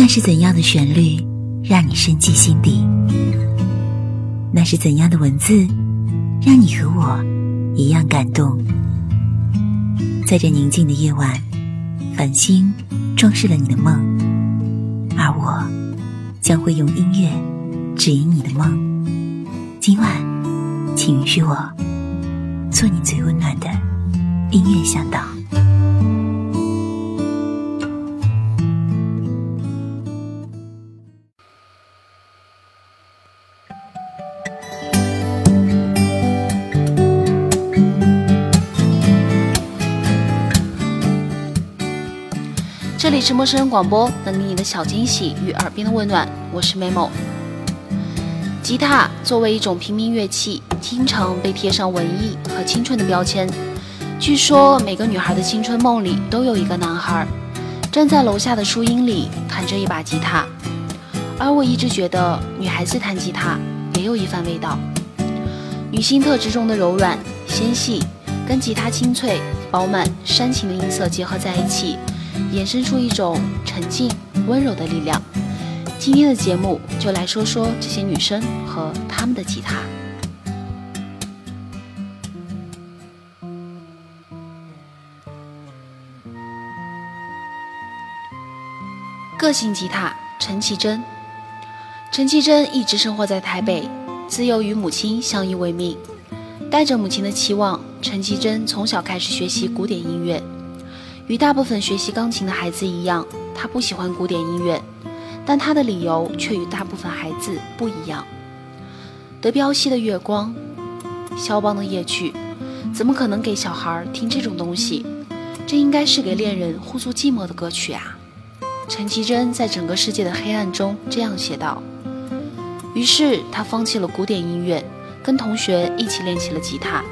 那是怎样的旋律，让你深记心底？那是怎样的文字，让你和我一样感动？在这宁静的夜晚，繁星装饰了你的梦，而我将会用音乐指引你的梦。今晚，请允许我做你最温暖的音乐向导。里是陌生人广播，能给你的小惊喜与耳边的温暖。我是 Memo。吉他作为一种平民乐器，经常被贴上文艺和青春的标签。据说每个女孩的青春梦里都有一个男孩，站在楼下的树荫里弹着一把吉他。而我一直觉得，女孩子弹吉他也有一番味道。女性特质中的柔软、纤细，跟吉他清脆、饱满、煽情的音色结合在一起。衍生出一种沉静、温柔的力量。今天的节目就来说说这些女生和她们的吉他。个性吉他，陈绮贞。陈绮贞一直生活在台北，自幼与母亲相依为命。带着母亲的期望，陈绮贞从小开始学习古典音乐。与大部分学习钢琴的孩子一样，他不喜欢古典音乐，但他的理由却与大部分孩子不一样。德彪西的《月光》，肖邦的《夜曲》，怎么可能给小孩听这种东西？这应该是给恋人互诉寂寞的歌曲啊！陈绮贞在整个世界的黑暗中这样写道。于是他放弃了古典音乐，跟同学一起练起了吉他。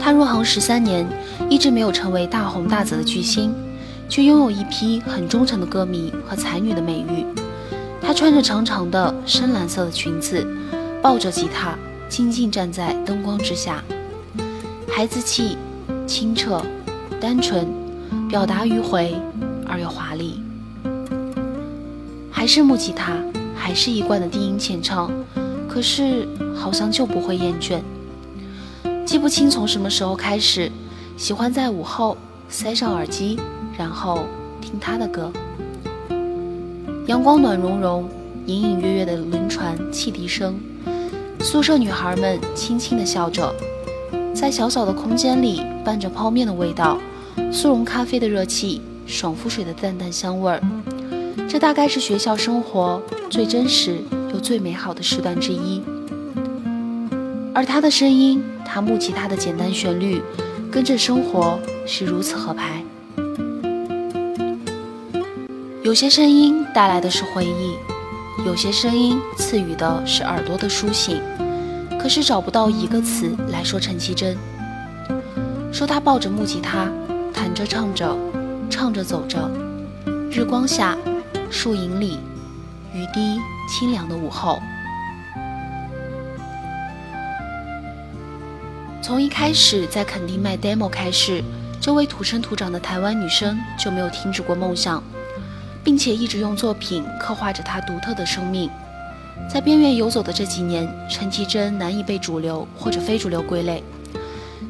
他入行十三年，一直没有成为大红大紫的巨星，却拥有一批很忠诚的歌迷和才女的美誉。她穿着长长的深蓝色的裙子，抱着吉他，静静站在灯光之下，孩子气、清澈、单纯，表达迂回而又华丽。还是木吉他，还是一贯的低音浅唱，可是好像就不会厌倦。记不清从什么时候开始，喜欢在午后塞上耳机，然后听他的歌。阳光暖融融，隐隐约约的轮船汽笛声，宿舍女孩们轻轻地笑着，在小小的空间里伴着泡面的味道，速溶咖啡的热气，爽肤水的淡淡香味儿。这大概是学校生活最真实又最美好的时段之一。而他的声音。弹木吉他的简单旋律，跟着生活是如此合拍。有些声音带来的是回忆，有些声音赐予的是耳朵的苏醒。可是找不到一个词来说陈绮贞。说她抱着木吉他，弹着唱着，唱着走着，日光下，树影里，雨滴清凉的午后。从一开始在垦丁卖 demo 开始，这位土生土长的台湾女生就没有停止过梦想，并且一直用作品刻画着她独特的生命。在边缘游走的这几年，陈绮贞难以被主流或者非主流归类，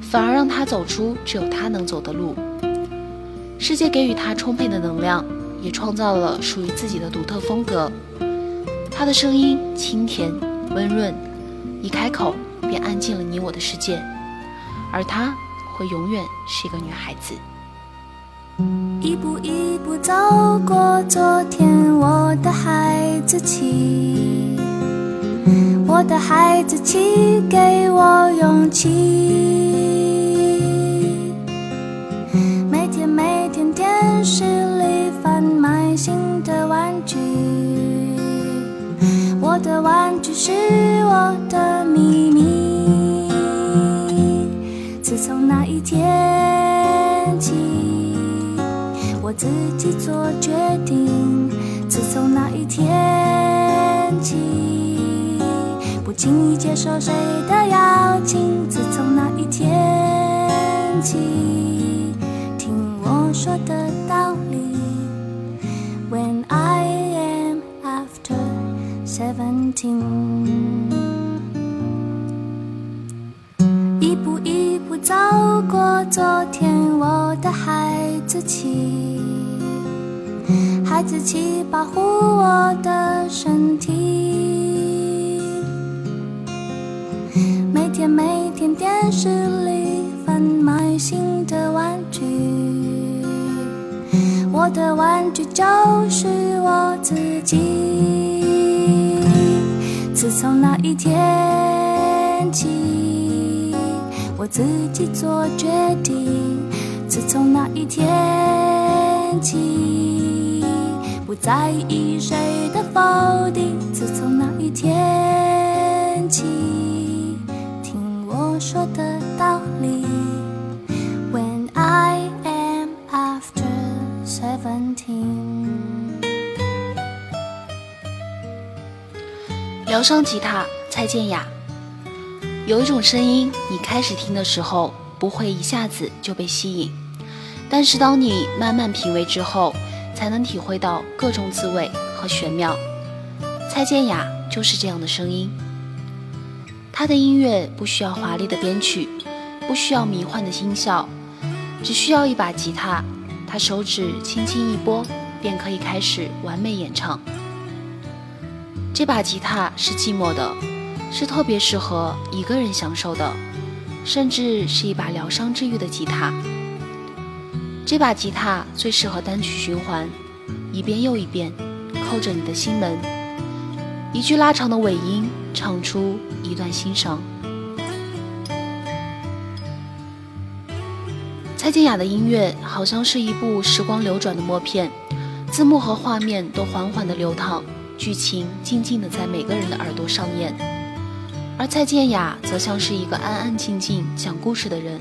反而让她走出只有她能走的路。世界给予她充沛的能量，也创造了属于自己的独特风格。她的声音清甜温润，一开口便安静了你我的世界。而她会永远是一个女孩子。一步一步走过昨天，我的孩子气，我的孩子气，给我勇气。每天每天电视里贩卖新的玩具，我的玩具是我的从那一天起，我自己做决定。自从那一天起，不轻易接受谁的邀请。自从那一天起，听我说的道理。When I am after seventeen。孩子气保护我的身体。每天每天电视里贩卖新的玩具，我的玩具就是我自己。自从那一天起，我自己做决定。自从那一天起。不在意谁的否定。自从那一天起，听我说的道理。When I am after seventeen，疗伤吉他，蔡健雅。有一种声音，你开始听的时候不会一下子就被吸引，但是当你慢慢品味之后。才能体会到各种滋味和玄妙。蔡健雅就是这样的声音。她的音乐不需要华丽的编曲，不需要迷幻的音效，只需要一把吉他，她手指轻轻一拨，便可以开始完美演唱。这把吉他是寂寞的，是特别适合一个人享受的，甚至是一把疗伤治愈的吉他。这把吉他最适合单曲循环，一遍又一遍，扣着你的心门。一句拉长的尾音，唱出一段心声。蔡健雅的音乐好像是一部时光流转的默片，字幕和画面都缓缓的流淌，剧情静静的在每个人的耳朵上演。而蔡健雅则像是一个安安静静讲故事的人。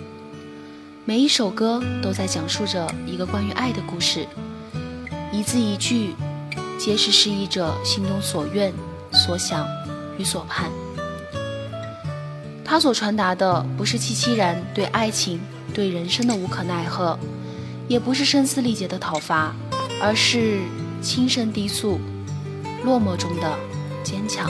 每一首歌都在讲述着一个关于爱的故事，一字一句，皆是示意着心中所愿、所想与所盼。他所传达的不是凄凄然对爱情、对人生的无可奈何，也不是声嘶力竭的讨伐，而是轻声低诉，落寞中的坚强。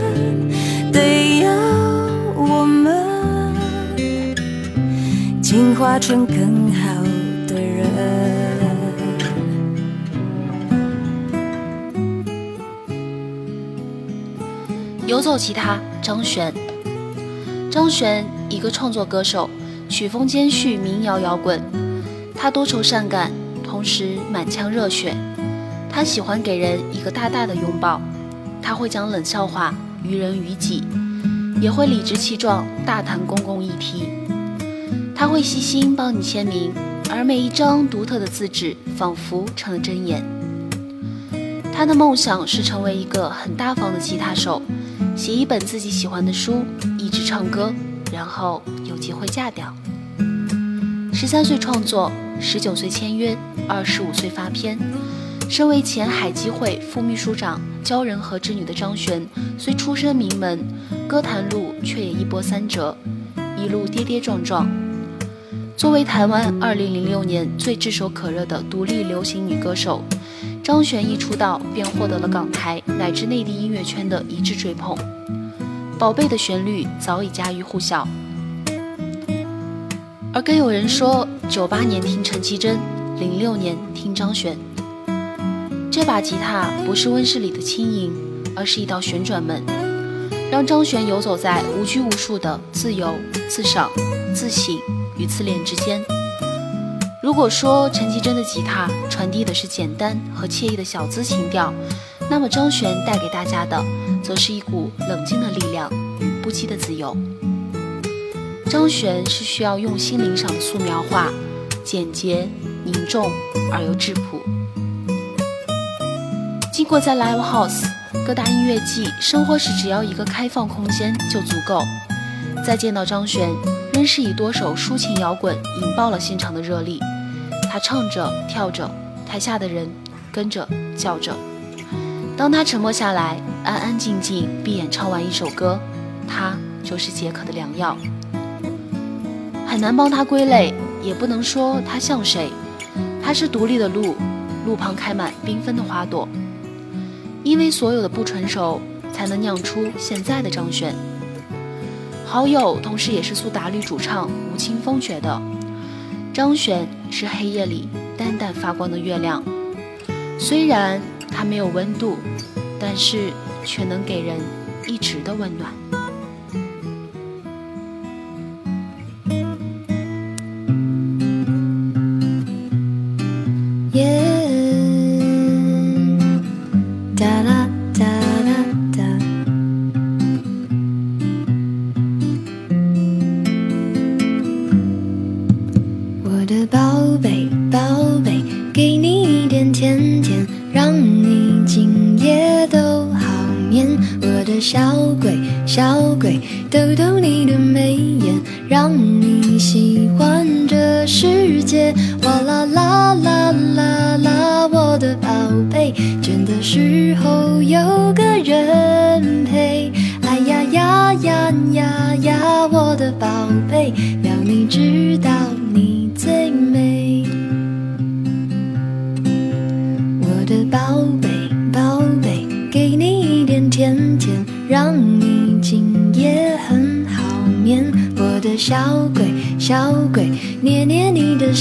得要我们进化成更好的人。游走吉他，张悬。张悬，一个创作歌手，曲风兼蓄民谣摇滚。他多愁善感，同时满腔热血。他喜欢给人一个大大的拥抱。他会讲冷笑话。于人于己，也会理直气壮大谈公共议题。他会细心帮你签名，而每一张独特的字纸仿佛成了真言。他的梦想是成为一个很大方的吉他手，写一本自己喜欢的书，一直唱歌，然后有机会嫁掉。十三岁创作，十九岁签约，二十五岁发片。身为前海基会副秘书长、鲛人和之女的张悬，虽出身名门，歌坛路却也一波三折，一路跌跌撞撞。作为台湾2006年最炙手可热的独立流行女歌手，张悬一出道便获得了港台乃至内地音乐圈的一致追捧。宝贝的旋律早已家喻户晓，而更有人说，九八年听陈绮贞，零六年听张悬。这把吉他不是温室里的轻盈，而是一道旋转门，让张悬游走在无拘无束的自由、自赏、自省与自恋之间。如果说陈绮贞的吉他传递的是简单和惬意的小资情调，那么张悬带给大家的，则是一股冷静的力量与不羁的自由。张悬是需要用心灵上的素描画，简洁凝重而又质朴。经过在 Live House、各大音乐季生活时，只要一个开放空间就足够。再见到张悬，仍是以多首抒情摇滚引爆了现场的热力。他唱着跳着，台下的人跟着叫着。当他沉默下来，安安静静闭眼唱完一首歌，他就是解渴的良药。很难帮他归类，也不能说他像谁。他是独立的路，路旁开满缤纷的花朵。因为所有的不成熟，才能酿出现在的张悬。好友同时也是苏打绿主唱吴青峰觉得，张悬是黑夜里淡淡发光的月亮，虽然它没有温度，但是却能给人一直的温暖。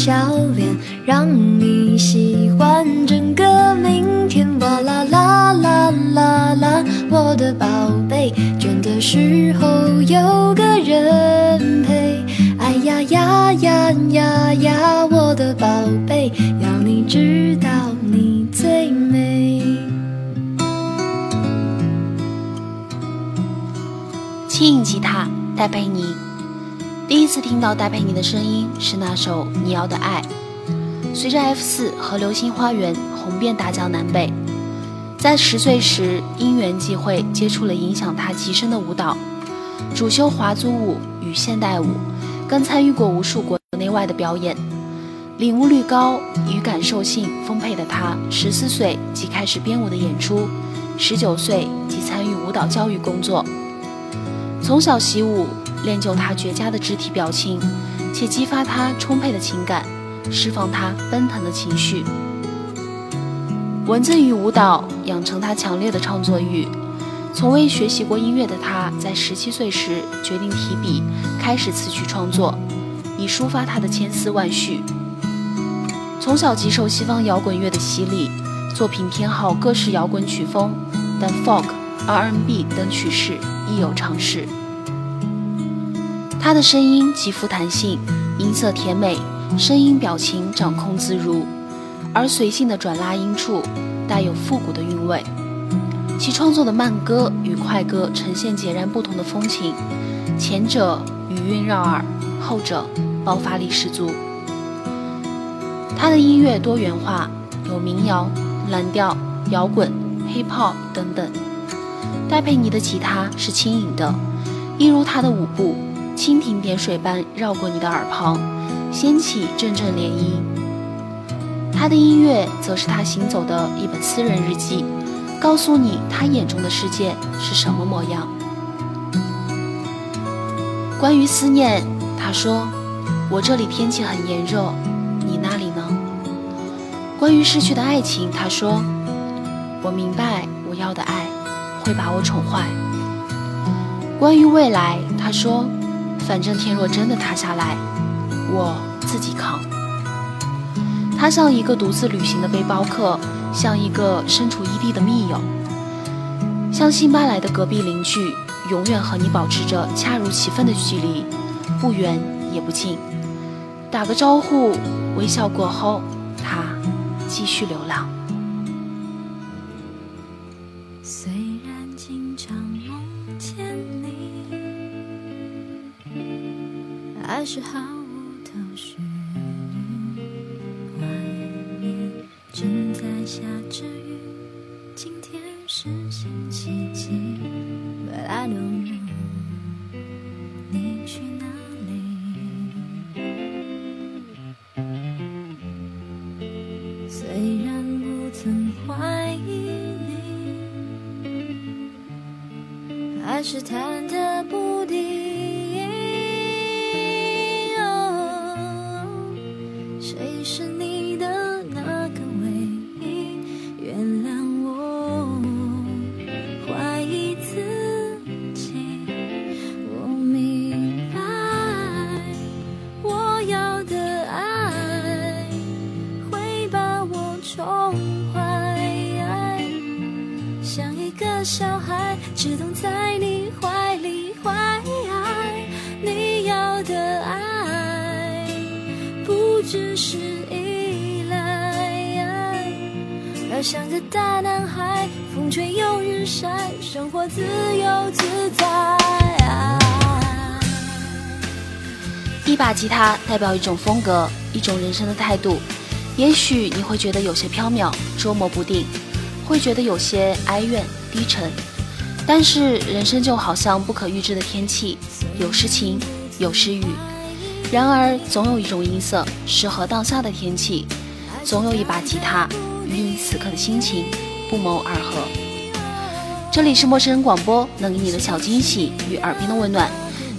笑脸，让你喜欢整个明天。哇啦啦啦啦啦，我的宝贝，倦的时候有个人陪。哎呀呀呀呀呀，我的宝贝，要你知道你最美。轻吉他，戴佩妮。第一次听到戴佩妮的声音是那首《你要的爱》，随着 F 四和《流星花园》红遍大江南北，在十岁时因缘际会接触了影响他极深的舞蹈，主修华族舞与现代舞，更参与过无数国内外的表演，领悟率高、与感受性丰沛的他，十四岁即开始编舞的演出，十九岁即参与舞蹈教育工作，从小习舞。练就他绝佳的肢体表情，且激发他充沛的情感，释放他奔腾的情绪。文字与舞蹈养成他强烈的创作欲。从未学习过音乐的他，在十七岁时决定提笔开始词曲创作，以抒发他的千丝万绪。从小极受西方摇滚乐的洗礼，作品偏好各式摇滚曲风，但 folk、R&B 等曲式亦有尝试。他的声音极富弹性，音色甜美，声音表情掌控自如，而随性的转拉音处带有复古的韵味。其创作的慢歌与快歌呈现截然不同的风情，前者余韵绕耳，后者爆发力十足。他的音乐多元化，有民谣、蓝调、摇滚、hiphop 等等。戴佩妮的吉他是轻盈的，一如他的舞步。蜻蜓点水般绕过你的耳旁，掀起阵阵涟漪。他的音乐则是他行走的一本私人日记，告诉你他眼中的世界是什么模样。关于思念，他说：“我这里天气很炎热，你那里呢？”关于逝去的爱情，他说：“我明白我要的爱会把我宠坏。”关于未来，他说。反正天若真的塌下来，我自己扛。他像一个独自旅行的背包客，像一个身处异地的密友，像新搬来的隔壁邻居，永远和你保持着恰如其分的距离，不远也不近。打个招呼，微笑过后，他继续流浪。虽然经常梦见你，还是毫无头绪。外面正在下着大男孩，风吹又日晒，生活自由自在。一把吉他代表一种风格，一种人生的态度。也许你会觉得有些飘渺、捉摸不定，会觉得有些哀怨、低沉。但是人生就好像不可预知的天气，有时晴，有时雨。然而总有一种音色适合当下的天气，总有一把吉他与你此刻的心情不谋而合。这里是陌生人广播，能给你的小惊喜与耳边的温暖。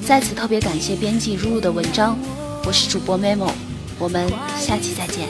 在此特别感谢编辑如如的文章，我是主播 Memo，我们下期再见。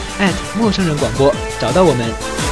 陌生人广播，找到我们。